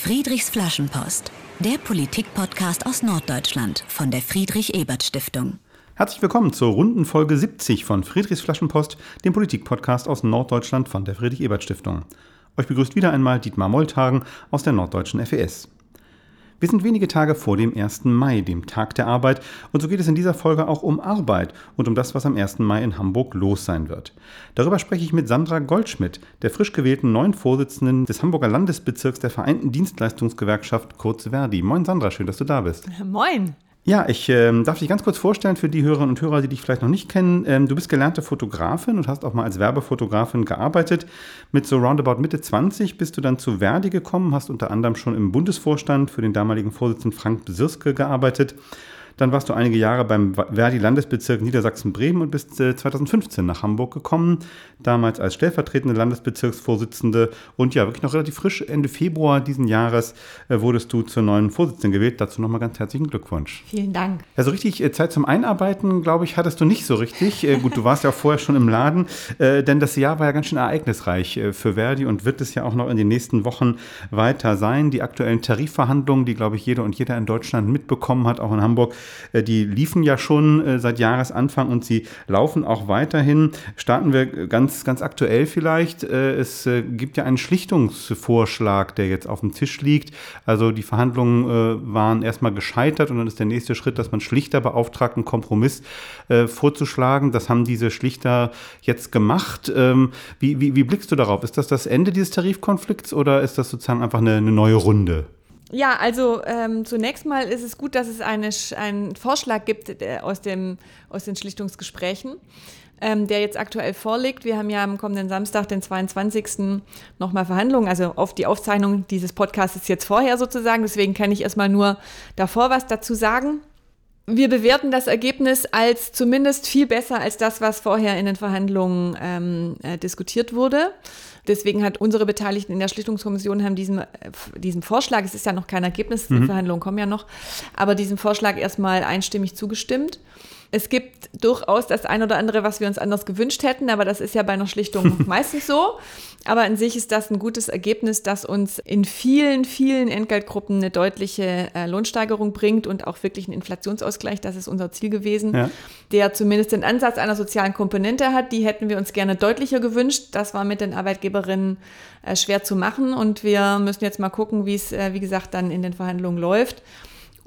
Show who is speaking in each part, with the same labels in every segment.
Speaker 1: Friedrichs Flaschenpost, der Politikpodcast aus Norddeutschland von der Friedrich-Ebert-Stiftung.
Speaker 2: Herzlich willkommen zur runden Folge 70 von Friedrichs Flaschenpost, dem Politikpodcast aus Norddeutschland von der Friedrich-Ebert-Stiftung. Euch begrüßt wieder einmal Dietmar Molthagen aus der Norddeutschen FES. Wir sind wenige Tage vor dem 1. Mai, dem Tag der Arbeit, und so geht es in dieser Folge auch um Arbeit und um das, was am 1. Mai in Hamburg los sein wird. Darüber spreche ich mit Sandra Goldschmidt, der frisch gewählten neuen Vorsitzenden des Hamburger Landesbezirks der Vereinten Dienstleistungsgewerkschaft, kurz Verdi. Moin Sandra, schön, dass du da bist.
Speaker 3: Moin.
Speaker 2: Ja, ich ähm, darf dich ganz kurz vorstellen für die Hörerinnen und Hörer, die dich vielleicht noch nicht kennen. Ähm, du bist gelernte Fotografin und hast auch mal als Werbefotografin gearbeitet. Mit so roundabout Mitte 20 bist du dann zu Verdi gekommen, hast unter anderem schon im Bundesvorstand für den damaligen Vorsitzenden Frank Besirske gearbeitet dann warst du einige Jahre beim Verdi-Landesbezirk Niedersachsen-Bremen und bist 2015 äh, nach Hamburg gekommen, damals als stellvertretende Landesbezirksvorsitzende. Und ja, wirklich noch relativ frisch, Ende Februar diesen Jahres äh, wurdest du zur neuen Vorsitzenden gewählt. Dazu nochmal ganz herzlichen Glückwunsch.
Speaker 3: Vielen Dank.
Speaker 2: Ja, so richtig äh, Zeit zum Einarbeiten, glaube ich, hattest du nicht so richtig. Gut, du warst ja auch vorher schon im Laden, denn das Jahr war ja ganz schön ereignisreich für Verdi und wird es ja auch noch in den nächsten Wochen weiter sein. Die aktuellen Tarifverhandlungen, die, glaube ich, jeder und jeder in Deutschland mitbekommen hat, auch in Hamburg, die liefen ja schon äh, seit Jahresanfang und sie laufen auch weiterhin. Starten wir ganz, ganz aktuell vielleicht. Äh, es gibt ja einen Schlichtungsvorschlag, der jetzt auf dem Tisch liegt. Also die Verhandlungen waren erstmal gescheitert und dann ist der nächste Schritt, dass man Schlichter beauftragt, einen Kompromiss vorzuschlagen. Das haben diese Schlichter jetzt gemacht. Ähm, wie, wie, wie blickst du darauf? Ist das das Ende dieses Tarifkonflikts oder ist das sozusagen einfach eine, eine neue Runde?
Speaker 3: Ja, also ähm, zunächst mal ist es gut, dass es eine, einen Vorschlag gibt aus, dem, aus den Schlichtungsgesprächen, ähm, der jetzt aktuell vorliegt. Wir haben ja am kommenden Samstag, den 22. nochmal Verhandlungen, also auf die Aufzeichnung dieses Podcasts ist jetzt vorher sozusagen, deswegen kann ich erstmal nur davor was dazu sagen. Wir bewerten das Ergebnis als zumindest viel besser als das, was vorher in den Verhandlungen ähm, äh, diskutiert wurde. Deswegen hat unsere Beteiligten in der Schlichtungskommission haben diesem, äh, diesem Vorschlag, es ist ja noch kein Ergebnis, mhm. die Verhandlungen kommen ja noch, aber diesem Vorschlag erstmal einstimmig zugestimmt. Es gibt durchaus das ein oder andere, was wir uns anders gewünscht hätten, aber das ist ja bei einer Schlichtung meistens so. Aber an sich ist das ein gutes Ergebnis, das uns in vielen, vielen Entgeltgruppen eine deutliche äh, Lohnsteigerung bringt und auch wirklich einen Inflationsausgleich. Das ist unser Ziel gewesen, ja. der zumindest den Ansatz einer sozialen Komponente hat. Die hätten wir uns gerne deutlicher gewünscht. Das war mit den Arbeitgeberinnen äh, schwer zu machen und wir müssen jetzt mal gucken, wie es, äh, wie gesagt, dann in den Verhandlungen läuft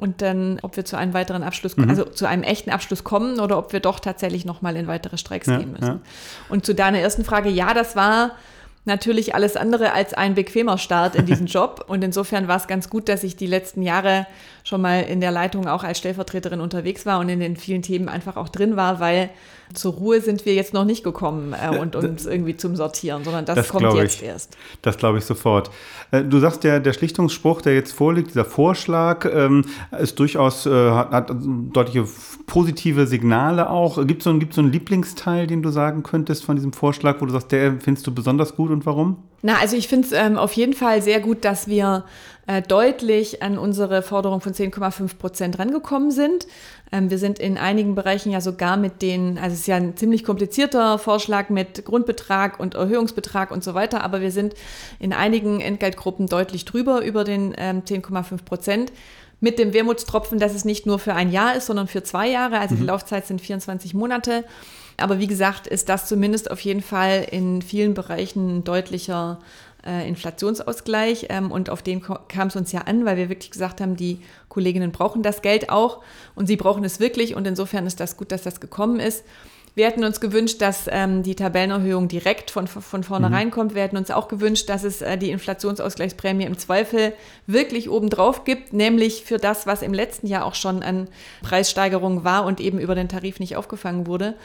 Speaker 3: und dann, ob wir zu einem weiteren Abschluss, mhm. also zu einem echten Abschluss kommen oder ob wir doch tatsächlich nochmal in weitere Streiks ja, gehen müssen. Ja. Und zu deiner ersten Frage, ja, das war natürlich alles andere als ein bequemer Start in diesen Job. Und insofern war es ganz gut, dass ich die letzten Jahre schon mal in der Leitung auch als Stellvertreterin unterwegs war und in den vielen Themen einfach auch drin war, weil zur Ruhe sind wir jetzt noch nicht gekommen äh, und uns irgendwie zum Sortieren, sondern das, das kommt jetzt
Speaker 2: ich.
Speaker 3: erst.
Speaker 2: Das glaube ich sofort. Äh, du sagst ja, der Schlichtungsspruch, der jetzt vorliegt, dieser Vorschlag, ähm, ist durchaus, äh, hat, hat, deutliche positive Signale auch. Gibt es so, so einen Lieblingsteil, den du sagen könntest von diesem Vorschlag, wo du sagst, der findest du besonders gut und warum?
Speaker 3: Na, also ich finde es ähm, auf jeden Fall sehr gut, dass wir äh, deutlich an unsere Forderung von 10,5 Prozent rangekommen sind. Ähm, wir sind in einigen Bereichen ja sogar mit den, also es ist ja ein ziemlich komplizierter Vorschlag mit Grundbetrag und Erhöhungsbetrag und so weiter, aber wir sind in einigen Entgeltgruppen deutlich drüber über den ähm, 10,5 Prozent mit dem Wermutstropfen, dass es nicht nur für ein Jahr ist, sondern für zwei Jahre. Also mhm. die Laufzeit sind 24 Monate. Aber wie gesagt, ist das zumindest auf jeden Fall in vielen Bereichen ein deutlicher äh, Inflationsausgleich. Ähm, und auf den kam es uns ja an, weil wir wirklich gesagt haben, die Kolleginnen brauchen das Geld auch und sie brauchen es wirklich. Und insofern ist das gut, dass das gekommen ist. Wir hätten uns gewünscht, dass ähm, die Tabellenerhöhung direkt von, von vornherein mhm. kommt. Wir hätten uns auch gewünscht, dass es äh, die Inflationsausgleichsprämie im Zweifel wirklich obendrauf gibt, nämlich für das, was im letzten Jahr auch schon an Preissteigerungen war und eben über den Tarif nicht aufgefangen wurde.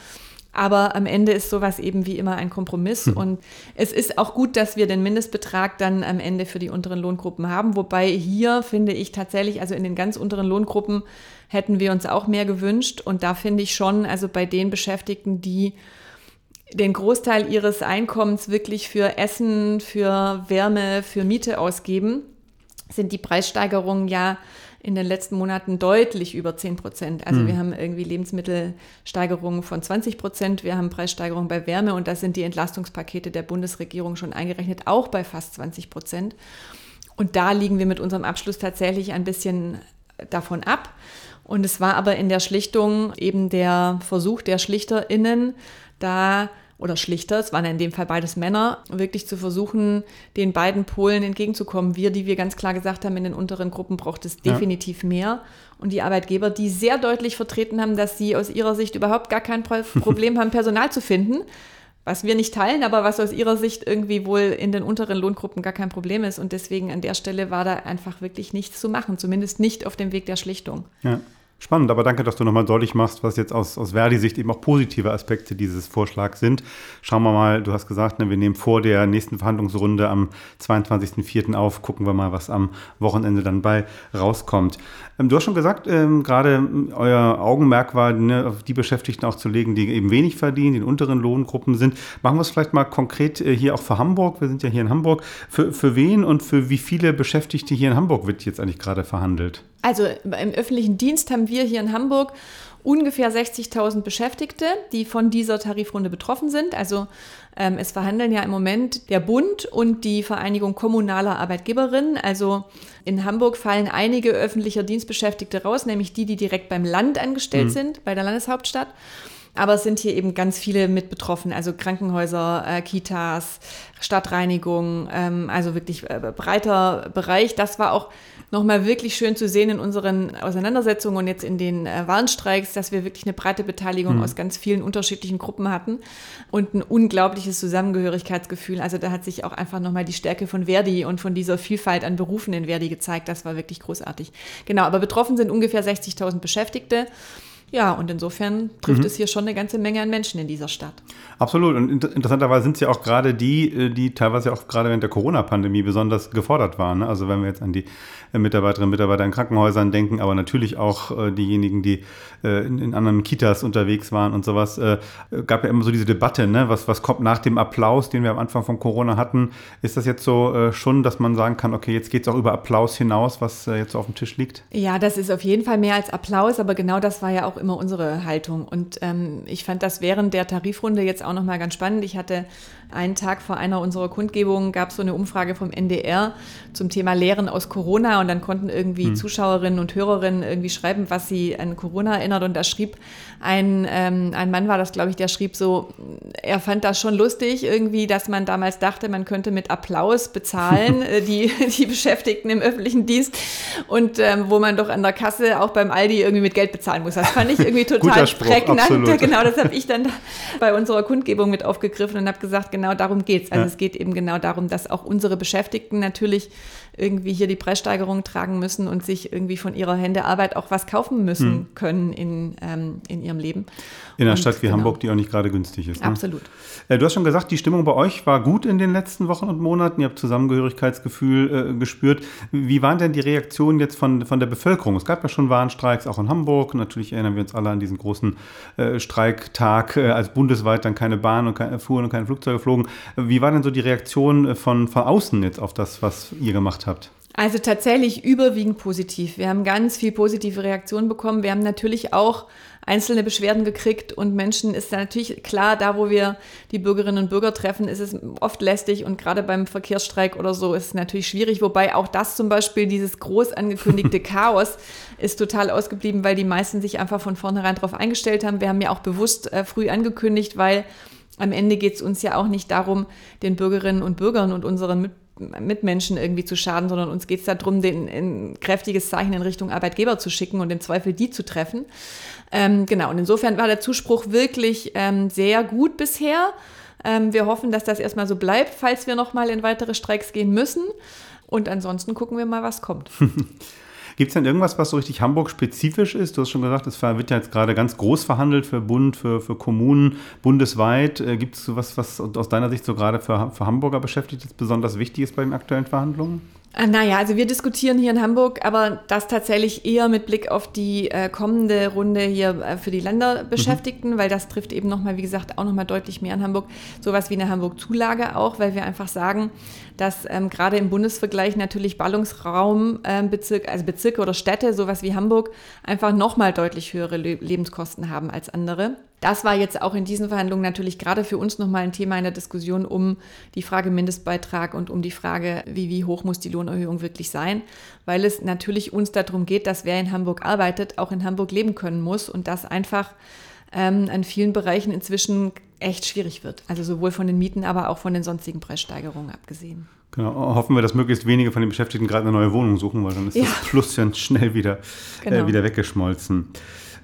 Speaker 3: Aber am Ende ist sowas eben wie immer ein Kompromiss. Hm. Und es ist auch gut, dass wir den Mindestbetrag dann am Ende für die unteren Lohngruppen haben. Wobei hier finde ich tatsächlich, also in den ganz unteren Lohngruppen hätten wir uns auch mehr gewünscht. Und da finde ich schon, also bei den Beschäftigten, die den Großteil ihres Einkommens wirklich für Essen, für Wärme, für Miete ausgeben, sind die Preissteigerungen ja in den letzten Monaten deutlich über 10 Prozent. Also mhm. wir haben irgendwie Lebensmittelsteigerungen von 20 Prozent, wir haben Preissteigerungen bei Wärme und da sind die Entlastungspakete der Bundesregierung schon eingerechnet, auch bei fast 20 Prozent. Und da liegen wir mit unserem Abschluss tatsächlich ein bisschen davon ab. Und es war aber in der Schlichtung eben der Versuch der SchlichterInnen, da oder Schlichter, es waren ja in dem Fall beides Männer, wirklich zu versuchen, den beiden Polen entgegenzukommen. Wir, die wir ganz klar gesagt haben, in den unteren Gruppen braucht es definitiv ja. mehr. Und die Arbeitgeber, die sehr deutlich vertreten haben, dass sie aus ihrer Sicht überhaupt gar kein Problem haben, Personal zu finden, was wir nicht teilen, aber was aus ihrer Sicht irgendwie wohl in den unteren Lohngruppen gar kein Problem ist. Und deswegen an der Stelle war da einfach wirklich nichts zu machen, zumindest nicht auf dem Weg der Schlichtung.
Speaker 2: Ja. Spannend, aber danke, dass du nochmal deutlich machst, was jetzt aus, aus Verdi-Sicht eben auch positive Aspekte dieses Vorschlags sind. Schauen wir mal, du hast gesagt, ne, wir nehmen vor der nächsten Verhandlungsrunde am 22.04. auf, gucken wir mal, was am Wochenende dann bei rauskommt. Ähm, du hast schon gesagt, ähm, gerade euer Augenmerk war, ne, auf die Beschäftigten auch zu legen, die eben wenig verdienen, die in unteren Lohngruppen sind. Machen wir es vielleicht mal konkret äh, hier auch für Hamburg. Wir sind ja hier in Hamburg. Für, für wen und für wie viele Beschäftigte hier in Hamburg wird jetzt eigentlich gerade verhandelt?
Speaker 3: Also im öffentlichen Dienst haben wir hier in Hamburg ungefähr 60.000 Beschäftigte, die von dieser Tarifrunde betroffen sind. Also ähm, es verhandeln ja im Moment der Bund und die Vereinigung kommunaler Arbeitgeberinnen. Also in Hamburg fallen einige öffentlicher Dienstbeschäftigte raus, nämlich die, die direkt beim Land angestellt mhm. sind, bei der Landeshauptstadt. Aber es sind hier eben ganz viele mit betroffen, also Krankenhäuser, äh, Kitas, Stadtreinigung, ähm, also wirklich äh, breiter Bereich. Das war auch nochmal wirklich schön zu sehen in unseren Auseinandersetzungen und jetzt in den äh, Warnstreiks, dass wir wirklich eine breite Beteiligung mhm. aus ganz vielen unterschiedlichen Gruppen hatten und ein unglaubliches Zusammengehörigkeitsgefühl. Also da hat sich auch einfach nochmal die Stärke von Verdi und von dieser Vielfalt an Berufen in Verdi gezeigt. Das war wirklich großartig. Genau, aber betroffen sind ungefähr 60.000 Beschäftigte. Ja, und insofern trifft mhm. es hier schon eine ganze Menge an Menschen in dieser Stadt.
Speaker 2: Absolut. Und interessanterweise sind es ja auch gerade die, äh, die teilweise auch gerade während der Corona-Pandemie besonders gefordert waren. Ne? Also wenn wir jetzt an die äh, Mitarbeiterinnen und Mitarbeiter in Krankenhäusern denken, aber natürlich auch äh, diejenigen, die in, anderen Kitas unterwegs waren und sowas. gab ja immer so diese Debatte, ne? was, was kommt nach dem Applaus, den wir am Anfang von Corona hatten. Ist das jetzt so schon, dass man sagen kann, okay, jetzt geht es auch über Applaus hinaus, was jetzt so auf dem Tisch liegt?
Speaker 3: Ja, das ist auf jeden Fall mehr als Applaus, aber genau das war ja auch immer unsere Haltung. Und ähm, ich fand das während der Tarifrunde jetzt auch nochmal ganz spannend. Ich hatte einen Tag vor einer unserer Kundgebungen gab es so eine Umfrage vom NDR zum Thema Lehren aus Corona und dann konnten irgendwie hm. Zuschauerinnen und Hörerinnen irgendwie schreiben, was sie an Corona erinnert und da schrieb ein, ähm, ein Mann war das, glaube ich, der schrieb so, er fand das schon lustig irgendwie, dass man damals dachte, man könnte mit Applaus bezahlen, äh, die, die Beschäftigten im öffentlichen Dienst und ähm, wo man doch an der Kasse auch beim Aldi irgendwie mit Geld bezahlen muss. Das fand ich irgendwie total prägnant. Genau, das habe ich dann bei unserer Kundgebung mit aufgegriffen und habe gesagt, genau darum geht es. Also ja. es geht eben genau darum, dass auch unsere Beschäftigten natürlich irgendwie hier die Preissteigerung tragen müssen und sich irgendwie von ihrer Hände Arbeit auch was kaufen müssen hm. können in, ähm, in ihrem Leben.
Speaker 2: In einer und, Stadt wie genau. Hamburg, die auch nicht gerade günstig ist.
Speaker 3: Ne? Absolut.
Speaker 2: Äh, du hast schon gesagt, die Stimmung bei euch war gut in den letzten Wochen und Monaten. Ihr habt Zusammengehörigkeitsgefühl äh, gespürt. Wie waren denn die Reaktionen jetzt von, von der Bevölkerung? Es gab ja schon Warnstreiks, auch in Hamburg. Natürlich erinnern wir uns alle an diesen großen äh, Streiktag, äh, als bundesweit dann keine Bahn und keine, fuhren und keine Flugzeuge flogen. Wie war denn so die Reaktion von, von außen jetzt auf das, was ihr gemacht habt?
Speaker 3: Also tatsächlich überwiegend positiv. Wir haben ganz viel positive Reaktionen bekommen. Wir haben natürlich auch einzelne Beschwerden gekriegt und Menschen ist natürlich klar, da wo wir die Bürgerinnen und Bürger treffen, ist es oft lästig und gerade beim Verkehrsstreik oder so ist es natürlich schwierig, wobei auch das zum Beispiel, dieses groß angekündigte Chaos ist total ausgeblieben, weil die meisten sich einfach von vornherein darauf eingestellt haben. Wir haben ja auch bewusst äh, früh angekündigt, weil am Ende geht es uns ja auch nicht darum, den Bürgerinnen und Bürgern und unseren Mitbürgern Mitmenschen irgendwie zu schaden, sondern uns geht es darum, den, ein kräftiges Zeichen in Richtung Arbeitgeber zu schicken und im Zweifel die zu treffen. Ähm, genau, und insofern war der Zuspruch wirklich ähm, sehr gut bisher. Ähm, wir hoffen, dass das erstmal so bleibt, falls wir nochmal in weitere Streiks gehen müssen. Und ansonsten gucken wir mal, was kommt.
Speaker 2: Gibt es denn irgendwas, was so richtig Hamburg-spezifisch ist? Du hast schon gesagt, es wird ja jetzt gerade ganz groß verhandelt für Bund, für, für Kommunen bundesweit. Äh, Gibt es was, was aus deiner Sicht so gerade für, für Hamburger Beschäftigte besonders wichtig ist bei den aktuellen Verhandlungen?
Speaker 3: Äh, naja, also wir diskutieren hier in Hamburg, aber das tatsächlich eher mit Blick auf die äh, kommende Runde hier äh, für die Länderbeschäftigten, mhm. weil das trifft eben nochmal, wie gesagt, auch nochmal deutlich mehr an Hamburg. Sowas wie eine Hamburg-Zulage auch, weil wir einfach sagen, dass ähm, gerade im Bundesvergleich natürlich Ballungsraum, ähm, also Bezirke oder Städte, sowas wie Hamburg, einfach nochmal deutlich höhere Le Lebenskosten haben als andere. Das war jetzt auch in diesen Verhandlungen natürlich gerade für uns nochmal ein Thema in der Diskussion um die Frage Mindestbeitrag und um die Frage, wie, wie hoch muss die Lohnerhöhung wirklich sein, weil es natürlich uns darum geht, dass wer in Hamburg arbeitet, auch in Hamburg leben können muss und das einfach ähm, an vielen Bereichen inzwischen echt schwierig wird. Also sowohl von den Mieten, aber auch von den sonstigen Preissteigerungen abgesehen.
Speaker 2: Genau, hoffen wir, dass möglichst wenige von den Beschäftigten gerade eine neue Wohnung suchen, weil dann ist ja. das Plus ja schnell wieder, äh, genau. äh, wieder weggeschmolzen.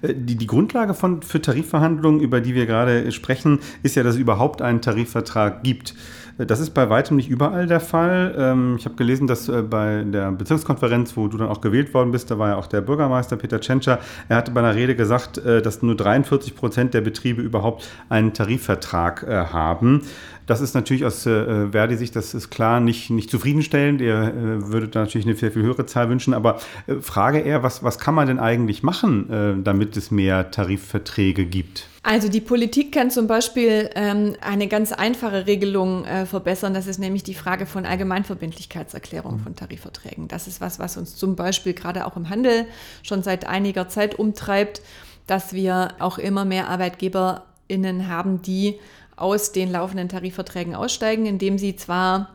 Speaker 2: Die, die Grundlage von, für Tarifverhandlungen, über die wir gerade sprechen, ist ja, dass es überhaupt einen Tarifvertrag gibt. Äh, das ist bei weitem nicht überall der Fall. Ähm, ich habe gelesen, dass bei der Bezirkskonferenz, wo du dann auch gewählt worden bist, da war ja auch der Bürgermeister Peter Tschentscher, er hatte bei einer Rede gesagt, dass nur 43 Prozent der Betriebe überhaupt einen Tarifvertrag haben. Das ist natürlich aus äh, Verdi-Sicht, das ist klar, nicht, nicht zufriedenstellend. Ihr äh, würdet natürlich eine sehr viel höhere Zahl wünschen. Aber äh, Frage eher, was, was kann man denn eigentlich machen, äh, damit es mehr Tarifverträge gibt?
Speaker 3: Also die Politik kann zum Beispiel ähm, eine ganz einfache Regelung äh, verbessern. Das ist nämlich die Frage von Allgemeinverbindlichkeitserklärung von Tarifverträgen. Das ist was, was uns zum Beispiel gerade auch im Handel schon seit einiger Zeit umtreibt, dass wir auch immer mehr ArbeitgeberInnen haben, die aus den laufenden Tarifverträgen aussteigen, indem sie zwar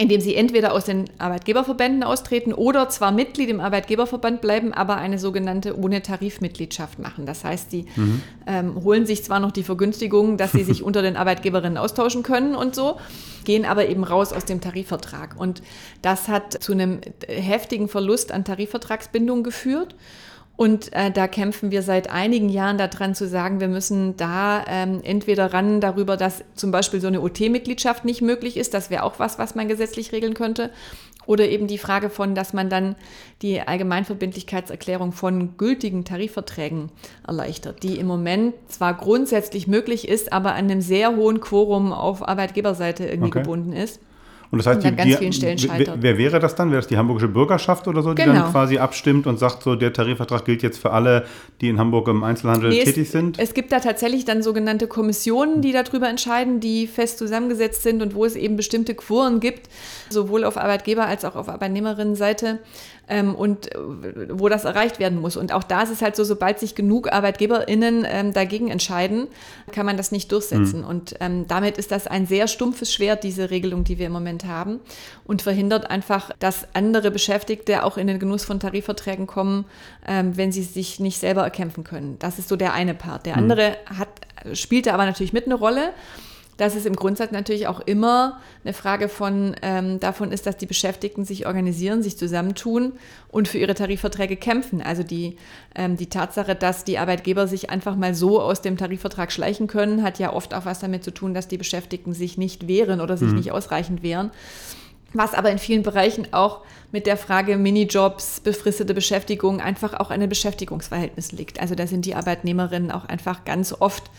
Speaker 3: indem sie entweder aus den Arbeitgeberverbänden austreten oder zwar Mitglied im Arbeitgeberverband bleiben, aber eine sogenannte ohne Tarifmitgliedschaft machen. Das heißt, sie mhm. ähm, holen sich zwar noch die Vergünstigung, dass sie sich unter den Arbeitgeberinnen austauschen können und so, gehen aber eben raus aus dem Tarifvertrag. Und das hat zu einem heftigen Verlust an Tarifvertragsbindung geführt. Und äh, da kämpfen wir seit einigen Jahren daran zu sagen, wir müssen da ähm, entweder ran darüber, dass zum Beispiel so eine OT-Mitgliedschaft nicht möglich ist, das wäre auch was, was man gesetzlich regeln könnte. Oder eben die Frage von, dass man dann die Allgemeinverbindlichkeitserklärung von gültigen Tarifverträgen erleichtert, die im Moment zwar grundsätzlich möglich ist, aber an einem sehr hohen Quorum auf Arbeitgeberseite irgendwie okay. gebunden ist.
Speaker 2: Und das heißt, und die, die, wer, wer, wäre das dann? Wäre das die hamburgische Bürgerschaft oder so, die genau. dann quasi abstimmt und sagt, so der Tarifvertrag gilt jetzt für alle, die in Hamburg im Einzelhandel nee, tätig
Speaker 3: es,
Speaker 2: sind?
Speaker 3: Es gibt da tatsächlich dann sogenannte Kommissionen, die darüber entscheiden, die fest zusammengesetzt sind und wo es eben bestimmte Quoren gibt, sowohl auf Arbeitgeber- als auch auf Arbeitnehmerinnenseite ähm, und äh, wo das erreicht werden muss. Und auch da ist es halt so, sobald sich genug ArbeitgeberInnen ähm, dagegen entscheiden, kann man das nicht durchsetzen. Mhm. Und ähm, damit ist das ein sehr stumpfes Schwert, diese Regelung, die wir im Moment haben und verhindert einfach, dass andere Beschäftigte auch in den Genuss von Tarifverträgen kommen, ähm, wenn sie sich nicht selber erkämpfen können. Das ist so der eine Part. Der mhm. andere hat, spielte aber natürlich mit eine Rolle dass es im Grundsatz natürlich auch immer eine Frage von, ähm, davon ist, dass die Beschäftigten sich organisieren, sich zusammentun und für ihre Tarifverträge kämpfen. Also die, ähm, die Tatsache, dass die Arbeitgeber sich einfach mal so aus dem Tarifvertrag schleichen können, hat ja oft auch was damit zu tun, dass die Beschäftigten sich nicht wehren oder sich mhm. nicht ausreichend wehren. Was aber in vielen Bereichen auch mit der Frage Minijobs, befristete Beschäftigung einfach auch an den Beschäftigungsverhältnissen liegt. Also da sind die Arbeitnehmerinnen auch einfach ganz oft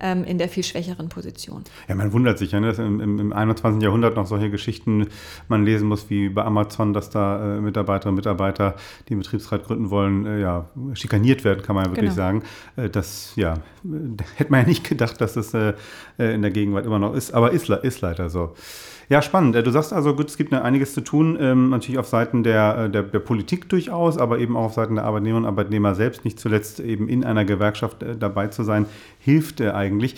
Speaker 3: ähm, in der viel schwächeren Position.
Speaker 2: Ja, man wundert sich ja, ne, dass im, im, 21. Jahrhundert noch solche Geschichten man lesen muss wie bei Amazon, dass da äh, Mitarbeiterinnen und Mitarbeiter, die einen Betriebsrat gründen wollen, äh, ja, schikaniert werden, kann man ja wirklich genau. sagen. Äh, das, ja, hätte man ja nicht gedacht, dass das äh, äh, in der Gegenwart immer noch ist, aber ist, ist leider so. Ja, spannend. Äh, du sagst also, gut, es gibt einiges zu tun, ähm, natürlich auf Seiten der, der, der, Politik durchaus, aber eben auch auf Seiten der Arbeitnehmerinnen und Arbeitnehmer selbst, nicht zuletzt eben in einer Gewerkschaft äh, dabei zu sein, hilft äh, eigentlich.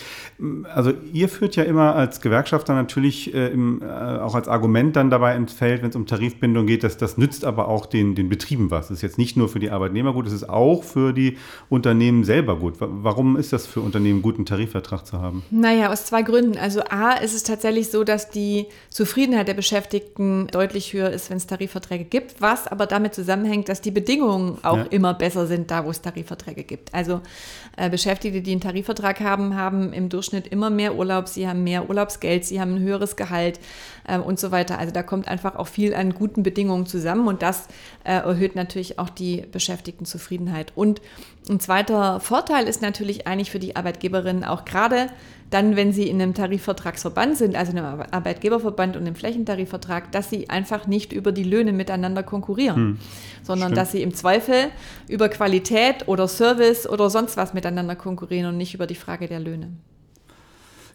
Speaker 2: Also ihr führt ja immer als Gewerkschafter natürlich äh, im, äh, auch als Argument dann dabei ins Feld, wenn es um Tarifbindung geht, dass das nützt aber auch den, den Betrieben was. Das ist jetzt nicht nur für die Arbeitnehmer gut, es ist auch für die Unternehmen selber gut. Warum ist das für Unternehmen gut, einen Tarifvertrag zu haben?
Speaker 3: Naja, aus zwei Gründen. Also A, ist es tatsächlich so, dass die Zufriedenheit der Beschäftigten deutlich höher ist, wenn es Tarifverträge gibt, was aber damit zusammenhängt, dass die Bedingungen auch ja. immer besser sind, da wo es Tarifverträge gibt. Also äh, Beschäftigte, die einen Tarifvertrag haben, haben im Durchschnitt immer mehr Urlaub, sie haben mehr Urlaubsgeld, sie haben ein höheres Gehalt äh, und so weiter. Also da kommt einfach auch viel an guten Bedingungen zusammen und das äh, erhöht natürlich auch die Beschäftigtenzufriedenheit. Und ein zweiter Vorteil ist natürlich eigentlich für die Arbeiitgeberinnen auch gerade dann, wenn sie in einem Tarifvertragsverband sind, also in einem Arbeitgeberverband und einem Flächentarifvertrag, dass sie einfach nicht über die Löhne miteinander konkurrieren, hm. sondern Stimmt. dass sie im Zweifel über Qualität oder Service oder sonst was miteinander konkurrieren und nicht über die Frage der Löhne.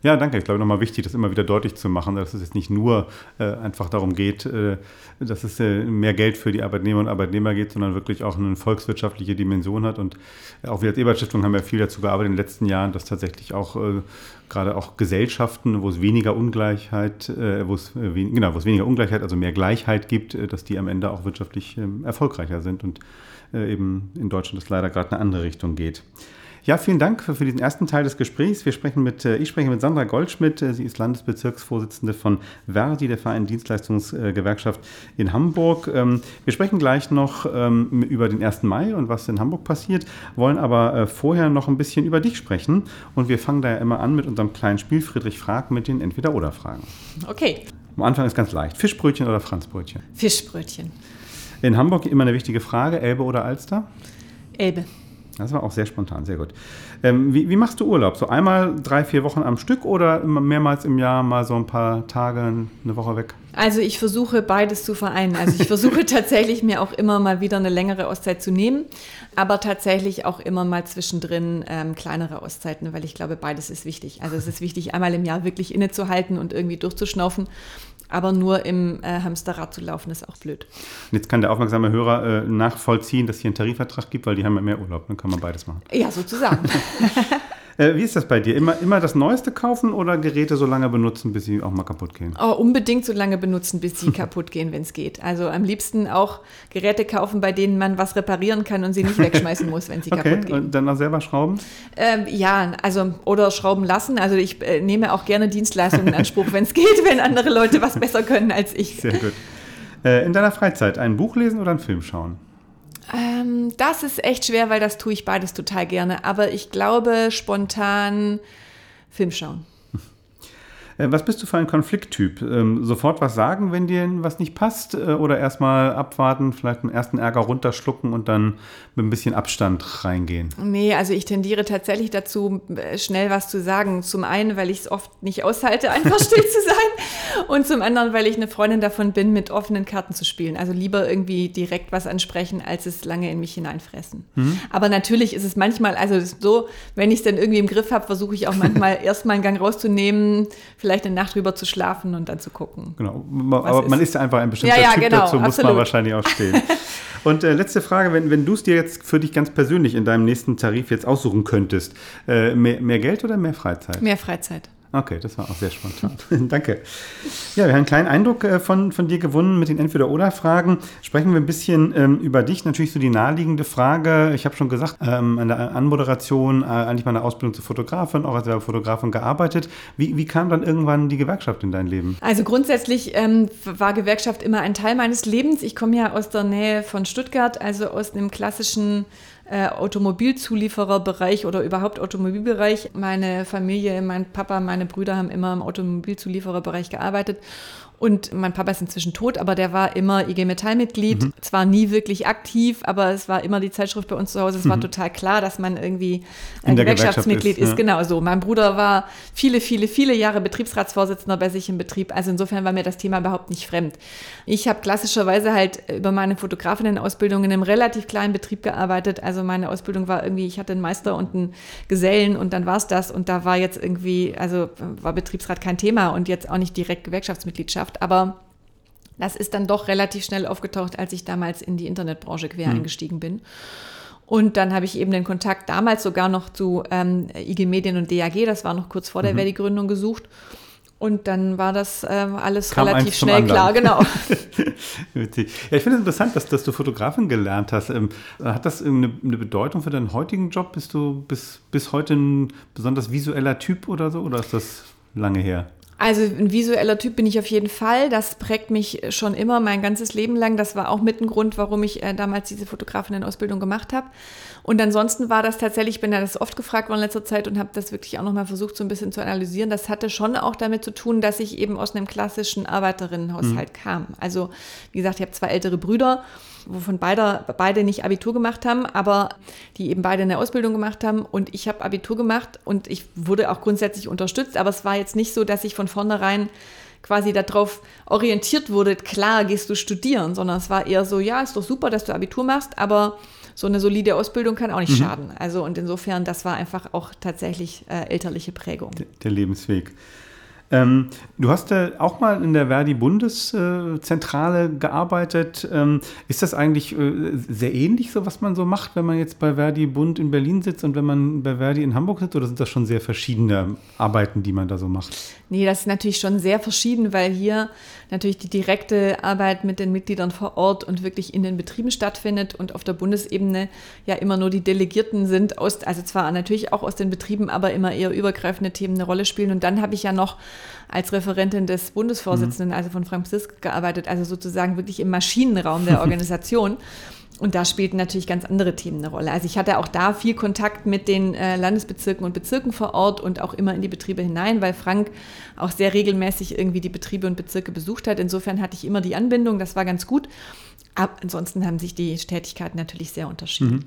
Speaker 2: Ja, danke. Ich glaube, nochmal wichtig, das immer wieder deutlich zu machen, dass es jetzt nicht nur äh, einfach darum geht, äh, dass es äh, mehr Geld für die Arbeitnehmer und Arbeitnehmer geht, sondern wirklich auch eine volkswirtschaftliche Dimension hat. Und auch wir als Ebert-Stiftung haben ja viel dazu gearbeitet in den letzten Jahren, dass tatsächlich auch äh, gerade auch Gesellschaften, wo es weniger Ungleichheit, äh, wo es, äh, genau, wo es weniger Ungleichheit, also mehr Gleichheit gibt, dass die am Ende auch wirtschaftlich ähm, erfolgreicher sind und eben in Deutschland es leider gerade eine andere Richtung geht. Ja, vielen Dank für, für, diesen ersten Teil des Gesprächs. Wir sprechen mit, äh, ich spreche mit Sandra Goldschmidt. Äh, sie ist Landesbezirksvorsitzende von Verdi, der Verein Dienstleistungsgewerkschaft in Hamburg. Ähm, wir sprechen gleich noch ähm, über den 1. Mai und was in Hamburg passiert, wollen aber äh, vorher noch ein bisschen über dich sprechen. Und wir fangen da ja immer an mit unserem kleinen Spiel Friedrich fragt mit den Entweder-Oder-Fragen.
Speaker 3: Okay.
Speaker 2: Am Anfang ist ganz leicht. Fischbrötchen oder Franzbrötchen?
Speaker 3: Fischbrötchen.
Speaker 2: In Hamburg immer eine wichtige Frage, Elbe oder Alster?
Speaker 3: Elbe.
Speaker 2: Das war auch sehr spontan, sehr gut. Ähm, wie, wie, machst du Urlaub? So einmal drei, vier Wochen am Stück oder mehrmals im Jahr mal so ein paar Tage, eine Woche weg?
Speaker 3: Also ich versuche beides zu vereinen. Also ich versuche tatsächlich mir auch immer mal wieder eine längere Auszeit zu nehmen, aber tatsächlich auch immer mal zwischendrin ähm, kleinere Auszeiten, weil ich glaube, beides ist wichtig. Also es ist wichtig, einmal im Jahr wirklich innezuhalten und irgendwie durchzuschnaufen aber nur im äh, Hamsterrad zu laufen, ist auch blöd.
Speaker 2: Und jetzt kann der aufmerksame Hörer äh, nachvollziehen, dass hier einen Tarifvertrag gibt, weil die haben ja mehr Urlaub. Dann kann man beides machen.
Speaker 3: Ja, sozusagen.
Speaker 2: Äh, wie ist das bei dir? Immer, immer das Neueste kaufen oder Geräte so lange benutzen, bis sie auch mal kaputt gehen?
Speaker 3: Oh, unbedingt so lange benutzen, bis sie kaputt gehen, wenn es geht. Also am liebsten auch Geräte kaufen, bei denen man was reparieren kann und sie nicht wegschmeißen muss, wenn sie okay. kaputt gehen.
Speaker 2: Und dann auch selber schrauben?
Speaker 3: Ähm, ja, also oder schrauben lassen. Also ich äh, nehme auch gerne Dienstleistungen in Anspruch, wenn es geht, wenn andere Leute was besser können als ich.
Speaker 2: Sehr gut. Äh, in deiner Freizeit ein Buch lesen oder einen Film schauen?
Speaker 3: Ähm, das ist echt schwer, weil das tue ich beides total gerne. Aber ich glaube spontan Film schauen.
Speaker 2: Äh, was bist du für ein Konflikttyp? Ähm, sofort was sagen, wenn dir was nicht passt? Äh, oder erstmal abwarten, vielleicht einen ersten Ärger runterschlucken und dann mit ein bisschen Abstand reingehen?
Speaker 3: Nee, also ich tendiere tatsächlich dazu, äh, schnell was zu sagen. Zum einen, weil ich es oft nicht aushalte, einfach still zu sein. Und zum anderen, weil ich eine Freundin davon bin, mit offenen Karten zu spielen. Also lieber irgendwie direkt was ansprechen, als es lange in mich hineinfressen. Mhm. Aber natürlich ist es manchmal, also so, wenn ich es dann irgendwie im Griff habe, versuche ich auch manchmal erstmal einen Gang rauszunehmen, vielleicht eine Nacht drüber zu schlafen und dann zu gucken.
Speaker 2: Genau, aber ist. man ist ja einfach ein bestimmter ja, ja, Typ, genau, dazu muss absolut. man wahrscheinlich auch stehen. und äh, letzte Frage, wenn, wenn du es dir jetzt für dich ganz persönlich in deinem nächsten Tarif jetzt aussuchen könntest, äh, mehr, mehr Geld oder mehr Freizeit?
Speaker 3: Mehr Freizeit.
Speaker 2: Okay, das war auch sehr spontan. Danke. Ja, wir haben einen kleinen Eindruck äh, von, von dir gewonnen mit den Entweder-Oder-Fragen. Sprechen wir ein bisschen ähm, über dich. Natürlich so die naheliegende Frage. Ich habe schon gesagt, ähm, an der Anmoderation äh, eigentlich meine Ausbildung zur Fotografin, auch als Fotografin gearbeitet. Wie, wie kam dann irgendwann die Gewerkschaft in dein Leben?
Speaker 3: Also grundsätzlich ähm, war Gewerkschaft immer ein Teil meines Lebens. Ich komme ja aus der Nähe von Stuttgart, also aus einem klassischen äh, Automobilzuliefererbereich oder überhaupt Automobilbereich. Meine Familie, mein Papa, meine Brüder haben immer im Automobilzuliefererbereich gearbeitet und mein Papa ist inzwischen tot, aber der war immer IG Metall-Mitglied. Mhm. Zwar nie wirklich aktiv, aber es war immer die Zeitschrift bei uns zu Hause. Es mhm. war total klar, dass man irgendwie ein Gewerkschaftsmitglied ist. ist. Ja. Genau so. Mein Bruder war viele, viele, viele Jahre Betriebsratsvorsitzender bei sich im Betrieb. Also insofern war mir das Thema überhaupt nicht fremd. Ich habe klassischerweise halt über meine Fotografinnenausbildung in einem relativ kleinen Betrieb gearbeitet. Also meine Ausbildung war irgendwie, ich hatte einen Meister und einen Gesellen und dann war es das. Und da war jetzt irgendwie, also war Betriebsrat kein Thema und jetzt auch nicht direkt Gewerkschaftsmitgliedschaft aber das ist dann doch relativ schnell aufgetaucht, als ich damals in die Internetbranche quer mhm. eingestiegen bin. Und dann habe ich eben den Kontakt damals sogar noch zu ähm, IG Medien und DAG, das war noch kurz vor der mhm. Verdi-Gründung gesucht. Und dann war das ähm, alles Kam relativ schnell klar, genau.
Speaker 2: Witzig. Ja, ich finde es interessant, dass, dass du Fotografin gelernt hast. Ähm, hat das eine, eine, Bedeutung für deinen heutigen Job? Bist du bis, bis heute ein besonders visueller Typ oder so? Oder ist das lange her?
Speaker 3: Also ein visueller Typ bin ich auf jeden Fall. Das prägt mich schon immer mein ganzes Leben lang. Das war auch mit ein Grund, warum ich äh, damals diese Fotografinnen-Ausbildung gemacht habe. Und ansonsten war das tatsächlich, ich bin ja das oft gefragt worden in letzter Zeit und habe das wirklich auch nochmal versucht, so ein bisschen zu analysieren. Das hatte schon auch damit zu tun, dass ich eben aus einem klassischen Arbeiterinnenhaushalt mhm. kam. Also, wie gesagt, ich habe zwei ältere Brüder wovon beide, beide nicht Abitur gemacht haben, aber die eben beide eine Ausbildung gemacht haben. Und ich habe Abitur gemacht und ich wurde auch grundsätzlich unterstützt, aber es war jetzt nicht so, dass ich von vornherein quasi darauf orientiert wurde, klar gehst du studieren, sondern es war eher so, ja, ist doch super, dass du Abitur machst, aber so eine solide Ausbildung kann auch nicht mhm. schaden. Also und insofern, das war einfach auch tatsächlich äh, elterliche Prägung.
Speaker 2: Der, der Lebensweg. Ähm, du hast ja auch mal in der Verdi-Bundeszentrale gearbeitet. Ähm, ist das eigentlich äh, sehr ähnlich, so was man so macht, wenn man jetzt bei Verdi Bund in Berlin sitzt und wenn man bei Verdi in Hamburg sitzt? Oder sind das schon sehr verschiedene Arbeiten, die man da so macht?
Speaker 3: Nee, das ist natürlich schon sehr verschieden, weil hier natürlich die direkte Arbeit mit den Mitgliedern vor Ort und wirklich in den Betrieben stattfindet und auf der Bundesebene ja immer nur die Delegierten sind, aus, also zwar natürlich auch aus den Betrieben, aber immer eher übergreifende Themen eine Rolle spielen. Und dann habe ich ja noch als Referentin des Bundesvorsitzenden, mhm. also von Frank Psisk, gearbeitet, also sozusagen wirklich im Maschinenraum der Organisation. Und da spielten natürlich ganz andere Themen eine Rolle. Also ich hatte auch da viel Kontakt mit den äh, Landesbezirken und Bezirken vor Ort und auch immer in die Betriebe hinein, weil Frank auch sehr regelmäßig irgendwie die Betriebe und Bezirke besucht hat. Insofern hatte ich immer die Anbindung, das war ganz gut. Aber ansonsten haben sich die Tätigkeiten natürlich sehr unterschieden. Mhm.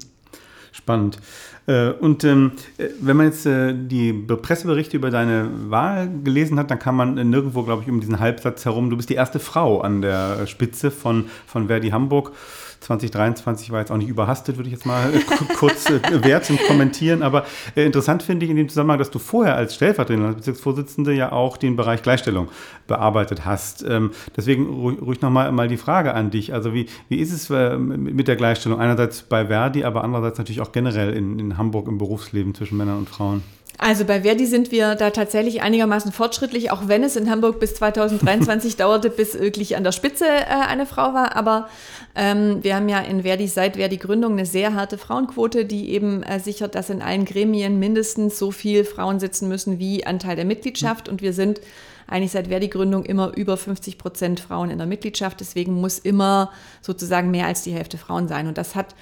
Speaker 2: Spannend. Äh, und ähm, wenn man jetzt äh, die Presseberichte über deine Wahl gelesen hat, dann kann man nirgendwo, glaube ich, um diesen Halbsatz herum, du bist die erste Frau an der Spitze von, von Verdi Hamburg. 2023 war jetzt auch nicht überhastet, würde ich jetzt mal kurz äh, werten und kommentieren. Aber äh, interessant finde ich in dem Zusammenhang, dass du vorher als stellvertretende Bezirksvorsitzende ja auch den Bereich Gleichstellung bearbeitet hast. Ähm, deswegen ruhig, ruhig nochmal mal die Frage an dich. Also wie, wie ist es äh, mit der Gleichstellung? Einerseits bei Verdi, aber andererseits natürlich auch generell in, in Hamburg im Berufsleben zwischen Männern und Frauen?
Speaker 3: Also bei Verdi sind wir da tatsächlich einigermaßen fortschrittlich, auch wenn es in Hamburg bis 2023 dauerte, bis wirklich an der Spitze äh, eine Frau war. Aber ähm, wir haben ja in Verdi seit Verdi Gründung eine sehr harte Frauenquote, die eben äh, sichert, dass in allen Gremien mindestens so viel Frauen sitzen müssen wie Anteil der Mitgliedschaft. Und wir sind eigentlich seit Verdi Gründung immer über 50 Prozent Frauen in der Mitgliedschaft. Deswegen muss immer sozusagen mehr als die Hälfte Frauen sein. Und das hat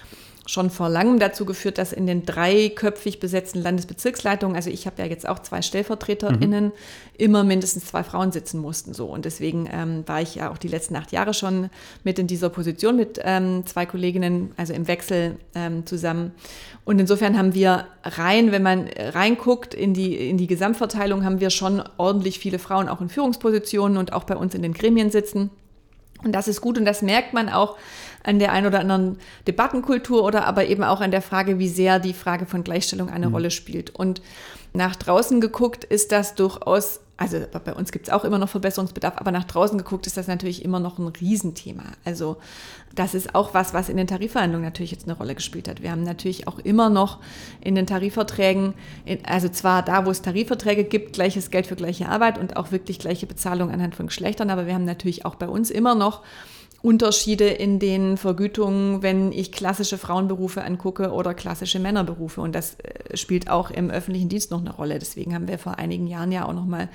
Speaker 3: schon vor langem dazu geführt, dass in den dreiköpfig besetzten Landesbezirksleitungen, also ich habe ja jetzt auch zwei StellvertreterInnen, mhm. immer mindestens zwei Frauen sitzen mussten. So. Und deswegen ähm, war ich ja auch die letzten acht Jahre schon mit in dieser Position mit ähm, zwei Kolleginnen, also im Wechsel ähm, zusammen. Und insofern haben wir rein, wenn man reinguckt in die, in die Gesamtverteilung, haben wir schon ordentlich viele Frauen auch in Führungspositionen und auch bei uns in den Gremien sitzen. Und das ist gut und das merkt man auch an der einen oder anderen Debattenkultur oder aber eben auch an der Frage, wie sehr die Frage von Gleichstellung eine mhm. Rolle spielt. Und nach draußen geguckt ist das durchaus, also bei uns gibt es auch immer noch Verbesserungsbedarf, aber nach draußen geguckt ist das natürlich immer noch ein Riesenthema. Also das ist auch was, was in den Tarifverhandlungen natürlich jetzt eine Rolle gespielt hat. Wir haben natürlich auch immer noch in den Tarifverträgen, also zwar da, wo es Tarifverträge gibt, gleiches Geld für gleiche Arbeit und auch wirklich gleiche Bezahlung anhand von Geschlechtern, aber wir haben natürlich auch bei uns immer noch Unterschiede in den Vergütungen, wenn ich klassische Frauenberufe angucke oder klassische Männerberufe. Und das äh, spielt auch im öffentlichen Dienst noch eine Rolle. Deswegen haben wir vor einigen Jahren ja auch noch mal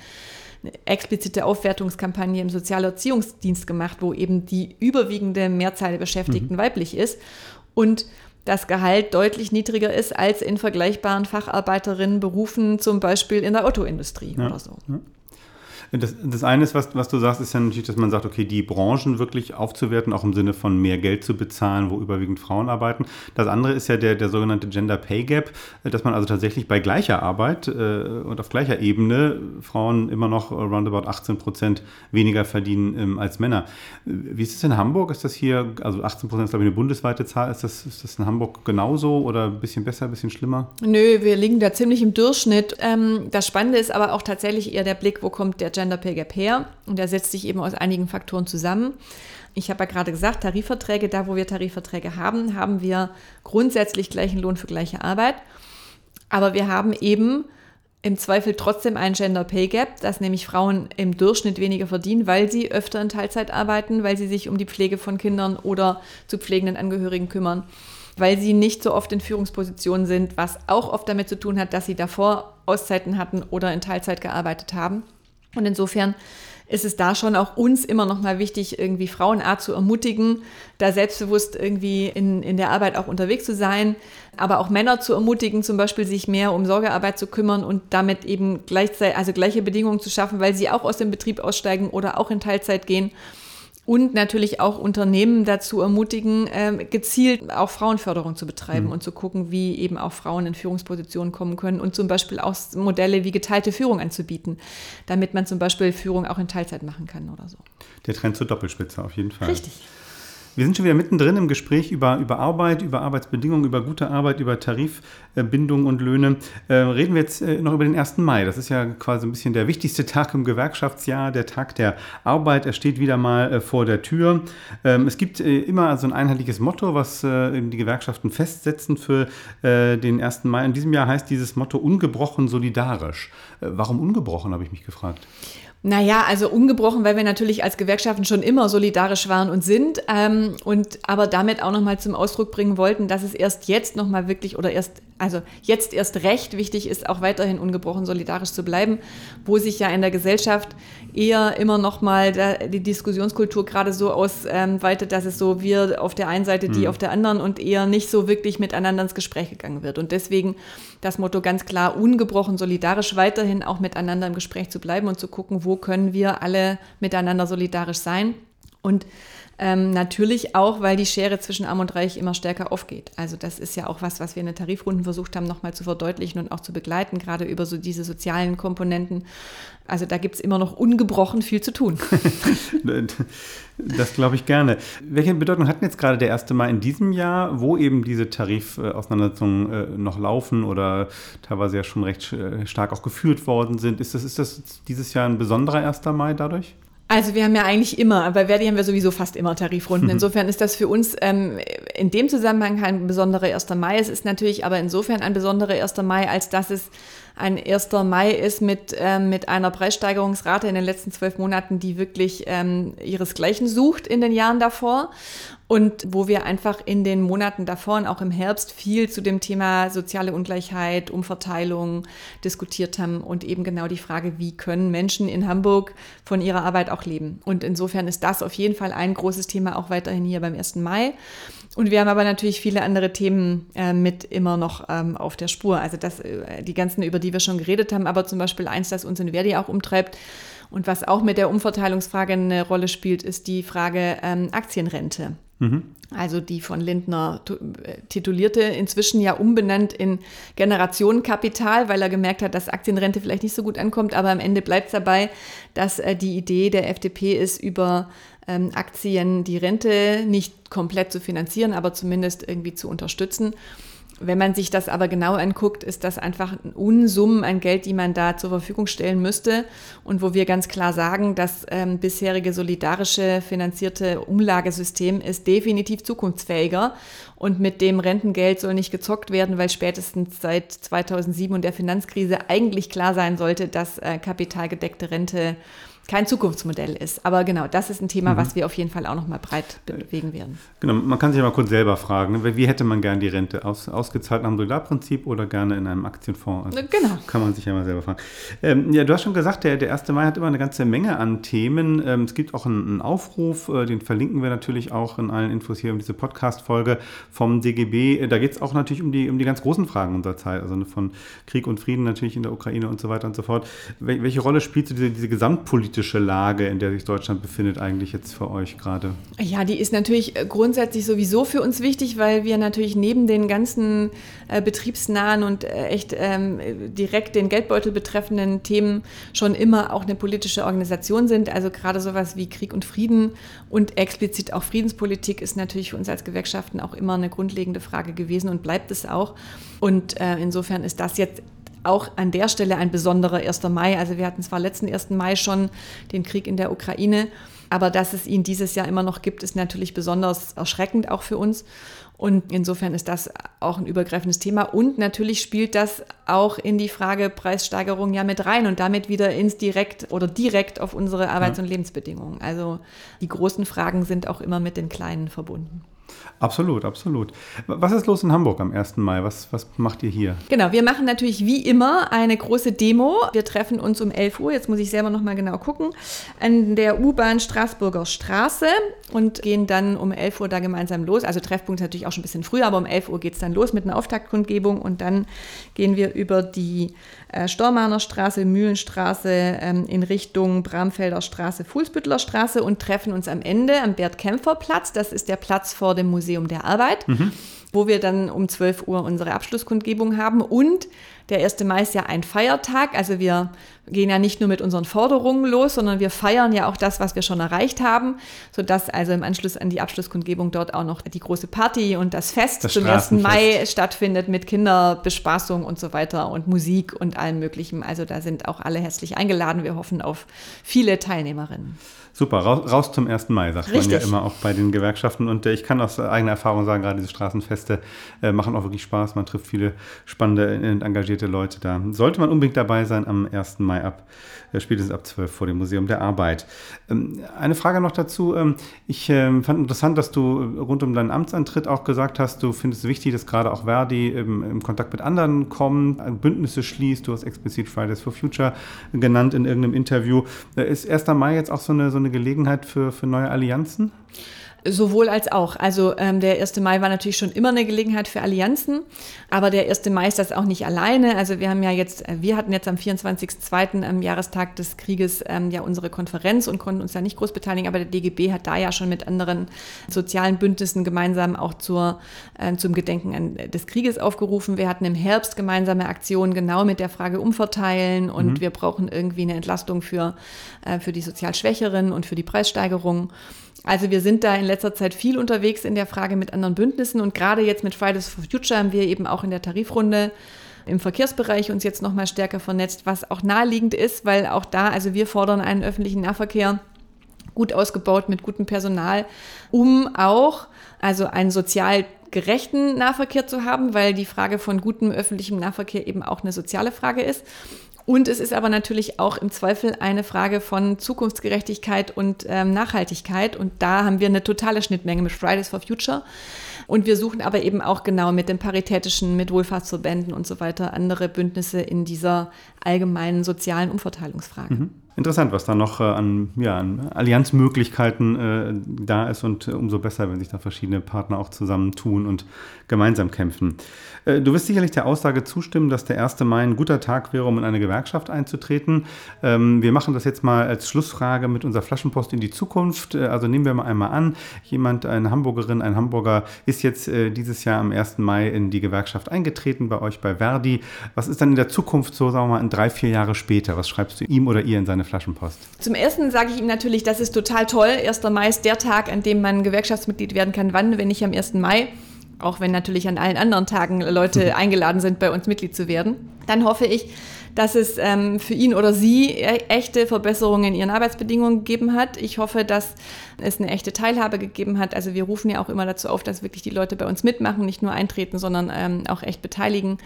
Speaker 3: eine explizite Aufwertungskampagne im Sozialerziehungsdienst gemacht, wo eben die überwiegende Mehrzahl der Beschäftigten mhm. weiblich ist und das Gehalt deutlich niedriger ist als in vergleichbaren Facharbeiterinnenberufen, zum Beispiel in der Autoindustrie ja. oder so. Ja.
Speaker 2: Das, das eine ist, was, was du sagst, ist ja natürlich, dass man sagt, okay, die Branchen wirklich aufzuwerten, auch im Sinne von mehr Geld zu bezahlen, wo überwiegend Frauen arbeiten. Das andere ist ja der, der sogenannte Gender Pay Gap, dass man also tatsächlich bei gleicher Arbeit äh, und auf gleicher Ebene Frauen immer noch roundabout 18 Prozent weniger verdienen ähm, als Männer. Wie ist es in Hamburg? Ist das hier, also 18 Prozent ist glaube ich eine bundesweite Zahl, ist das, ist das in Hamburg genauso oder ein bisschen besser, ein bisschen schlimmer?
Speaker 3: Nö, wir liegen da ziemlich im Durchschnitt. Ähm, das Spannende ist aber auch tatsächlich eher der Blick, wo kommt der Gender Gender Pay Gap her? Und der setzt sich eben aus einigen Faktoren zusammen. Ich habe ja gerade gesagt, Tarifverträge, da wo wir Tarifverträge haben, haben wir grundsätzlich gleichen Lohn für gleiche Arbeit. Aber wir haben eben im Zweifel trotzdem einen Gender Pay Gap, dass nämlich Frauen im Durchschnitt weniger verdienen, weil sie öfter in Teilzeit arbeiten, weil sie sich um die Pflege von Kindern oder zu pflegenden Angehörigen kümmern, weil sie nicht so oft in Führungspositionen sind, was auch oft damit zu tun hat, dass sie davor Auszeiten hatten oder in Teilzeit gearbeitet haben. Und insofern ist es da schon auch uns immer noch mal wichtig, irgendwie Frauen A zu ermutigen, da selbstbewusst irgendwie in, in der Arbeit auch unterwegs zu sein, aber auch Männer zu ermutigen, zum Beispiel sich mehr um Sorgearbeit zu kümmern und damit eben gleichzeitig, also gleiche Bedingungen zu schaffen, weil sie auch aus dem Betrieb aussteigen oder auch in Teilzeit gehen und natürlich auch Unternehmen dazu ermutigen, ähm, gezielt auch Frauenförderung zu betreiben mhm. und zu gucken, wie eben auch Frauen in Führungspositionen kommen können und zum Beispiel auch Modelle wie geteilte Führung anzubieten, damit man zum Beispiel Führung auch in Teilzeit machen kann oder so.
Speaker 2: Der Trend zur Doppelspitze auf jeden Fall.
Speaker 3: Richtig.
Speaker 2: Wir sind schon wieder mittendrin im Gespräch über, über Arbeit, über Arbeitsbedingungen, über gute Arbeit, über Tarifbindung und Löhne. Äh, reden wir jetzt äh, noch über den 1. Mai. Das ist ja quasi ein bisschen der wichtigste Tag im Gewerkschaftsjahr, der Tag der Arbeit. Er steht wieder mal äh, vor der Tür. Ähm, es gibt äh, immer so ein einheitliches Motto, was äh, die Gewerkschaften festsetzen für äh, den 1. Mai. In diesem Jahr heißt dieses Motto ungebrochen solidarisch. warum ungebrochen, habe ich mich gefragt.
Speaker 3: Naja, also ungebrochen, weil wir natürlich als Gewerkschaften schon immer solidarisch waren und sind ähm, und aber damit auch nochmal zum Ausdruck bringen wollten, dass es erst jetzt nochmal wirklich oder erst, also jetzt erst recht wichtig ist, auch weiterhin ungebrochen solidarisch zu bleiben, wo sich ja in der Gesellschaft eher immer nochmal die Diskussionskultur gerade so ausweitet, dass es so wir auf der einen Seite, die mhm. auf der anderen und eher nicht so wirklich miteinander ins Gespräch gegangen wird. Und deswegen das Motto ganz klar, ungebrochen solidarisch weiterhin auch miteinander im Gespräch zu bleiben und zu gucken, wo können wir alle miteinander solidarisch sein. Und ähm, natürlich auch, weil die Schere zwischen Arm und Reich immer stärker aufgeht. Also das ist ja auch was, was wir in den Tarifrunden versucht haben, nochmal zu verdeutlichen und auch zu begleiten, gerade über so diese sozialen Komponenten. Also da gibt es immer noch ungebrochen viel zu tun.
Speaker 2: das glaube ich gerne. Welche Bedeutung hat denn jetzt gerade der 1. Mai in diesem Jahr, wo eben diese Tarifauseinandersetzungen äh, noch laufen oder teilweise ja schon recht äh, stark auch geführt worden sind? Ist das, ist das dieses Jahr ein besonderer 1. Mai dadurch?
Speaker 3: Also wir haben ja eigentlich immer, bei Verdi haben wir sowieso fast immer Tarifrunden. Insofern ist das für uns ähm, in dem Zusammenhang kein besonderer 1. Mai. Es ist natürlich aber insofern ein besonderer 1. Mai, als dass es ein 1. Mai ist mit, ähm, mit einer Preissteigerungsrate in den letzten zwölf Monaten, die wirklich ähm, ihresgleichen sucht in den Jahren davor. Und wo wir einfach in den Monaten davor und auch im Herbst viel zu dem Thema soziale Ungleichheit, Umverteilung diskutiert haben und eben genau die Frage, wie können Menschen in Hamburg von ihrer Arbeit auch leben. Und insofern ist das auf jeden Fall ein großes Thema auch weiterhin hier beim 1. Mai. Und wir haben aber natürlich viele andere Themen äh, mit immer noch ähm, auf der Spur. Also das, äh, die ganzen, über die wir schon geredet haben, aber zum Beispiel eins, das uns in Verdi auch umtreibt und was auch mit der Umverteilungsfrage eine Rolle spielt, ist die Frage ähm, Aktienrente. Mhm. Also die von Lindner äh, titulierte, inzwischen ja umbenannt in Generationenkapital, weil er gemerkt hat, dass Aktienrente vielleicht nicht so gut ankommt. Aber am Ende bleibt es dabei, dass äh, die Idee der FDP ist, über ähm, Aktien die Rente nicht komplett zu finanzieren, aber zumindest irgendwie zu unterstützen. Wenn man sich das aber genau anguckt, ist das einfach ein Unsummen an Geld, die man da zur Verfügung stellen müsste. Und wo wir ganz klar sagen, das ähm, bisherige solidarische finanzierte Umlagesystem ist definitiv zukunftsfähiger. Und mit dem Rentengeld soll nicht gezockt werden, weil spätestens seit 2007 und der Finanzkrise eigentlich klar sein sollte, dass äh, kapitalgedeckte Rente kein Zukunftsmodell ist. Aber genau, das ist ein Thema, mhm. was wir auf jeden Fall auch noch mal breit bewegen werden.
Speaker 2: Genau, man kann sich ja mal kurz selber fragen, ne? wie hätte man gern die Rente? Aus, ausgezahlt nach dem Solidarprinzip oder gerne in einem Aktienfonds? Also genau. Kann man sich ja mal selber fragen. Ähm, ja, du hast schon gesagt, der, der 1. Mai hat immer eine ganze Menge an Themen. Ähm, es gibt auch einen, einen Aufruf, äh, den verlinken wir natürlich auch in allen Infos hier um diese Podcast-Folge vom DGB. Äh, da geht es auch natürlich um die, um die ganz großen Fragen unserer Zeit, also von Krieg und Frieden natürlich in der Ukraine und so weiter und so fort. Wel welche Rolle spielt so diese, diese Gesamtpolitik politische Lage, in der sich Deutschland befindet, eigentlich jetzt für euch gerade?
Speaker 3: Ja, die ist natürlich äh, grundsätzlich sowieso für uns wichtig, weil wir natürlich neben den ganzen äh, betriebsnahen und äh, echt ähm, direkt den Geldbeutel betreffenden Themen schon immer auch eine politische Organisation sind. Also gerade sowas wie Krieg und Frieden und explizit auch Friedenspolitik ist natürlich für uns als Gewerkschaften auch immer eine grundlegende Frage gewesen und bleibt es auch. Und äh, insofern ist das jetzt auch an der Stelle ein besonderer 1. Mai. Also wir hatten zwar letzten 1. Mai schon den Krieg in der Ukraine, aber dass es ihn dieses Jahr immer noch gibt, ist natürlich besonders erschreckend auch für uns. Und insofern ist das auch ein übergreifendes Thema. Und natürlich spielt das auch in die Frage Preissteigerung ja mit rein und damit wieder ins direkt oder direkt auf unsere Arbeits- und Lebensbedingungen. Also die großen Fragen sind auch immer mit den kleinen verbunden.
Speaker 2: Absolut, absolut. Was ist los in Hamburg am 1. Mai? Was, was macht ihr hier?
Speaker 3: Genau, wir machen natürlich wie immer eine große Demo. Wir treffen uns um 11 Uhr, jetzt muss ich selber nochmal genau gucken, an der U-Bahn Straßburger Straße und gehen dann um 11 Uhr da gemeinsam los. Also Treffpunkt ist natürlich auch schon ein bisschen früher, aber um 11 Uhr geht es dann los mit einer Auftaktkundgebung und dann gehen wir über die äh, Stormarner Straße, Mühlenstraße ähm, in Richtung Bramfelder Straße, Fuhlsbüttler Straße und treffen uns am Ende am Bert-Kämpfer-Platz. Das ist der Platz vor dem Museum der Arbeit, mhm. wo wir dann um 12 Uhr unsere Abschlusskundgebung haben und Der 1. Mai ist ja ein Feiertag, also wir gehen ja nicht nur mit unseren Forderungen los, sondern wir feiern ja auch das, was wir schon erreicht haben, sodass also im Anschluss an die Abschlusskundgebung dort auch noch die große Party und das Fest
Speaker 2: Das
Speaker 3: zum 1. Mai stattfindet mit Kinderbespaßung und so weiter und Musik und allem Möglichen. Also da sind auch alle herzlich eingeladen. Wir hoffen auf viele Teilnehmerinnen.
Speaker 2: Super, raus, raus zum 1. Mai, sagt man
Speaker 3: Richtig.
Speaker 2: ja immer auch bei den Gewerkschaften. Und äh, ich kann aus eigener Erfahrung sagen, gerade diese Straßenfeste äh, machen auch wirklich Spaß. Man trifft viele spannende und engagierte Leute da. Sollte man unbedingt dabei sein am 1. Mai ab, äh, spätestens ab 12 vor dem Museum der Arbeit. Ähm, eine Frage noch dazu. Ähm, ich ähm, fand interessant, dass du äh, rund um deinen Amtsantritt auch gesagt hast, du findest es wichtig, dass gerade auch Verdi im, Kontakt mit anderen kommt, äh, Bündnisse schließt. Du hast explizit Fridays for Future genannt in irgendeinem Interview. Ist 1. Mai jetzt auch so eine, so eine Gelegenheit für, für neue Allianzen?
Speaker 3: Sowohl als auch. Also ähm, der 1. Mai war natürlich schon immer eine Gelegenheit für Allianzen, aber der 1. Mai ist das auch nicht alleine. Also wir haben ja jetzt, äh, wir hatten jetzt am 24.02. am Jahrestag des Krieges ähm, ja unsere Konferenz und konnten uns da nicht groß beteiligen, aber der DGB hat da ja schon mit anderen sozialen Bündnissen gemeinsam auch zur, äh, zum Gedenken an, des Krieges aufgerufen. Wir hatten im Herbst gemeinsame Aktionen genau mit der Frage umverteilen und wir brauchen irgendwie eine Entlastung für, äh, für die sozial Schwächeren und für die Preissteigerung. Also wir sind da in letzter Zeit viel unterwegs in der Frage mit anderen Bündnissen und gerade jetzt mit Fridays for Future haben wir eben auch in der Tarifrunde im Verkehrsbereich uns jetzt noch mal stärker vernetzt, was auch naheliegend ist, weil auch da, also wir fordern einen öffentlichen Nahverkehr gut ausgebaut mit gutem Personal, um auch also einen sozial gerechten Nahverkehr zu haben, weil die Frage von gutem öffentlichem Nahverkehr eben auch eine soziale Frage ist. Und es ist aber natürlich auch im Zweifel eine Frage von Zukunftsgerechtigkeit und ähm, Nachhaltigkeit. Und da haben wir eine totale Schnittmenge mit Fridays for Future. Und wir suchen aber eben auch genau mit den Paritätischen, mit Wohlfahrtsverbänden und so weiter andere Bündnisse in dieser allgemeinen sozialen Umverteilungsfrage.
Speaker 2: Interessant, was da noch äh, an, ja, an Allianzmöglichkeiten äh, da ist und äh, umso besser, wenn sich da verschiedene Partner auch zusammentun und gemeinsam kämpfen. Äh, du wirst sicherlich der Aussage zustimmen, dass der 1. Mai ein guter Tag wäre, um in eine Gewerkschaft einzutreten. Ähm, wir machen das jetzt mal als Schlussfrage mit unserer Flaschenpost in die Zukunft. Äh, also nehmen wir mal einmal an, jemand, eine Hamburgerin, ein Hamburger ist jetzt dieses Jahr am 1. Mai in die Gewerkschaft eingetreten, bei euch bei Verdi. Was ist dann in der Zukunft so, sagen wir mal, in drei, vier Jahre später? Was schreibst du ihm oder ihr in seine Flaschenpost?
Speaker 3: Zum ersten sage ich ihm natürlich, das ist total toll. 1. Mai ist der Tag, an dem man Gewerkschaftsmitglied werden kann. Wann, wenn nicht am 1. Mai? Auch wenn natürlich an allen anderen Tagen Leute eingeladen sind, bei uns Mitglied zu werden. Dann hoffe ich, dass es ähm, für ihn oder sie e echte Verbesserungen in ihren Arbeitsbedingungen gegeben hat. Ich hoffe, dass es eine echte Teilhabe gegeben hat. Also wir rufen ja auch immer dazu auf, dass wirklich die Leute bei uns mitmachen, nicht nur eintreten, sondern ähm, auch echt beteiligen.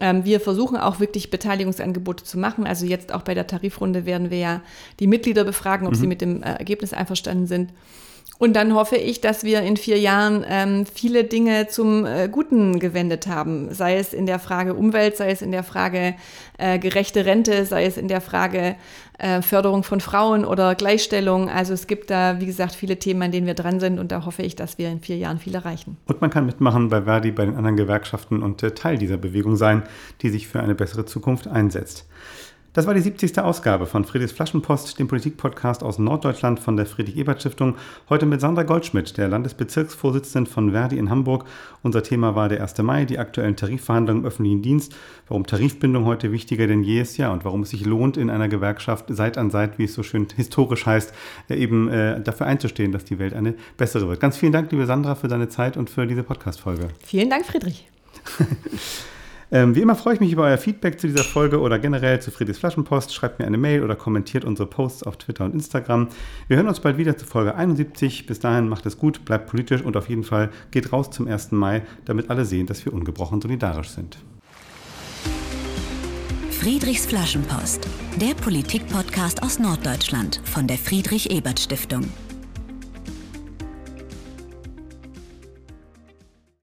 Speaker 3: Ähm, wir versuchen auch wirklich Beteiligungsangebote zu machen. Also jetzt auch bei der Tarifrunde werden wir ja die Mitglieder befragen, ob sie mit dem äh, Ergebnis einverstanden sind. Und dann hoffe ich, dass wir in vier Jahren ähm, viele Dinge zum äh, Guten gewendet haben. Sei es in der Frage Umwelt, sei es in der Frage äh, gerechte Rente, sei es in der Frage äh, Förderung von Frauen oder Gleichstellung. Also es gibt da, wie gesagt, viele Themen, an denen wir dran sind. Und da hoffe ich, dass wir in vier Jahren viel erreichen.
Speaker 2: Und man kann mitmachen bei Verdi, bei den anderen Gewerkschaften und äh, Teil dieser Bewegung sein, die sich für eine bessere Zukunft einsetzt. Das war die 70. Ausgabe von Friedrichs Flaschenpost, dem Politikpodcast aus Norddeutschland von der Friedrich-Ebert-Stiftung. Heute mit Sandra Goldschmidt, der Landesbezirksvorsitzenden von Verdi in Hamburg. Unser Thema war der 1. Mai, die aktuellen Tarifverhandlungen im öffentlichen Dienst, warum Tarifbindung heute wichtiger denn je ist, ja, und warum es sich lohnt, in einer Gewerkschaft Seit an Seit, wie es so schön historisch heißt, eben äh, dafür einzustehen, dass die Welt eine bessere wird. Ganz vielen Dank, liebe Sandra, für deine Zeit und für diese Podcast-Folge.
Speaker 3: Vielen Dank, Friedrich.
Speaker 2: Ähm, wie immer freue ich mich über euer Feedback zu dieser Folge oder generell zu Friedrichs Flaschenpost. Schreibt mir eine Mail oder kommentiert unsere Posts auf Twitter und Instagram. Wir hören uns bald wieder zu Folge 71. Bis dahin macht es gut, bleibt politisch und auf jeden Fall geht raus zum 1. Mai, damit alle sehen, dass wir ungebrochen solidarisch sind.
Speaker 1: Friedrichs Flaschenpost, der Politikpodcast aus Norddeutschland von der Friedrich Ebert Stiftung.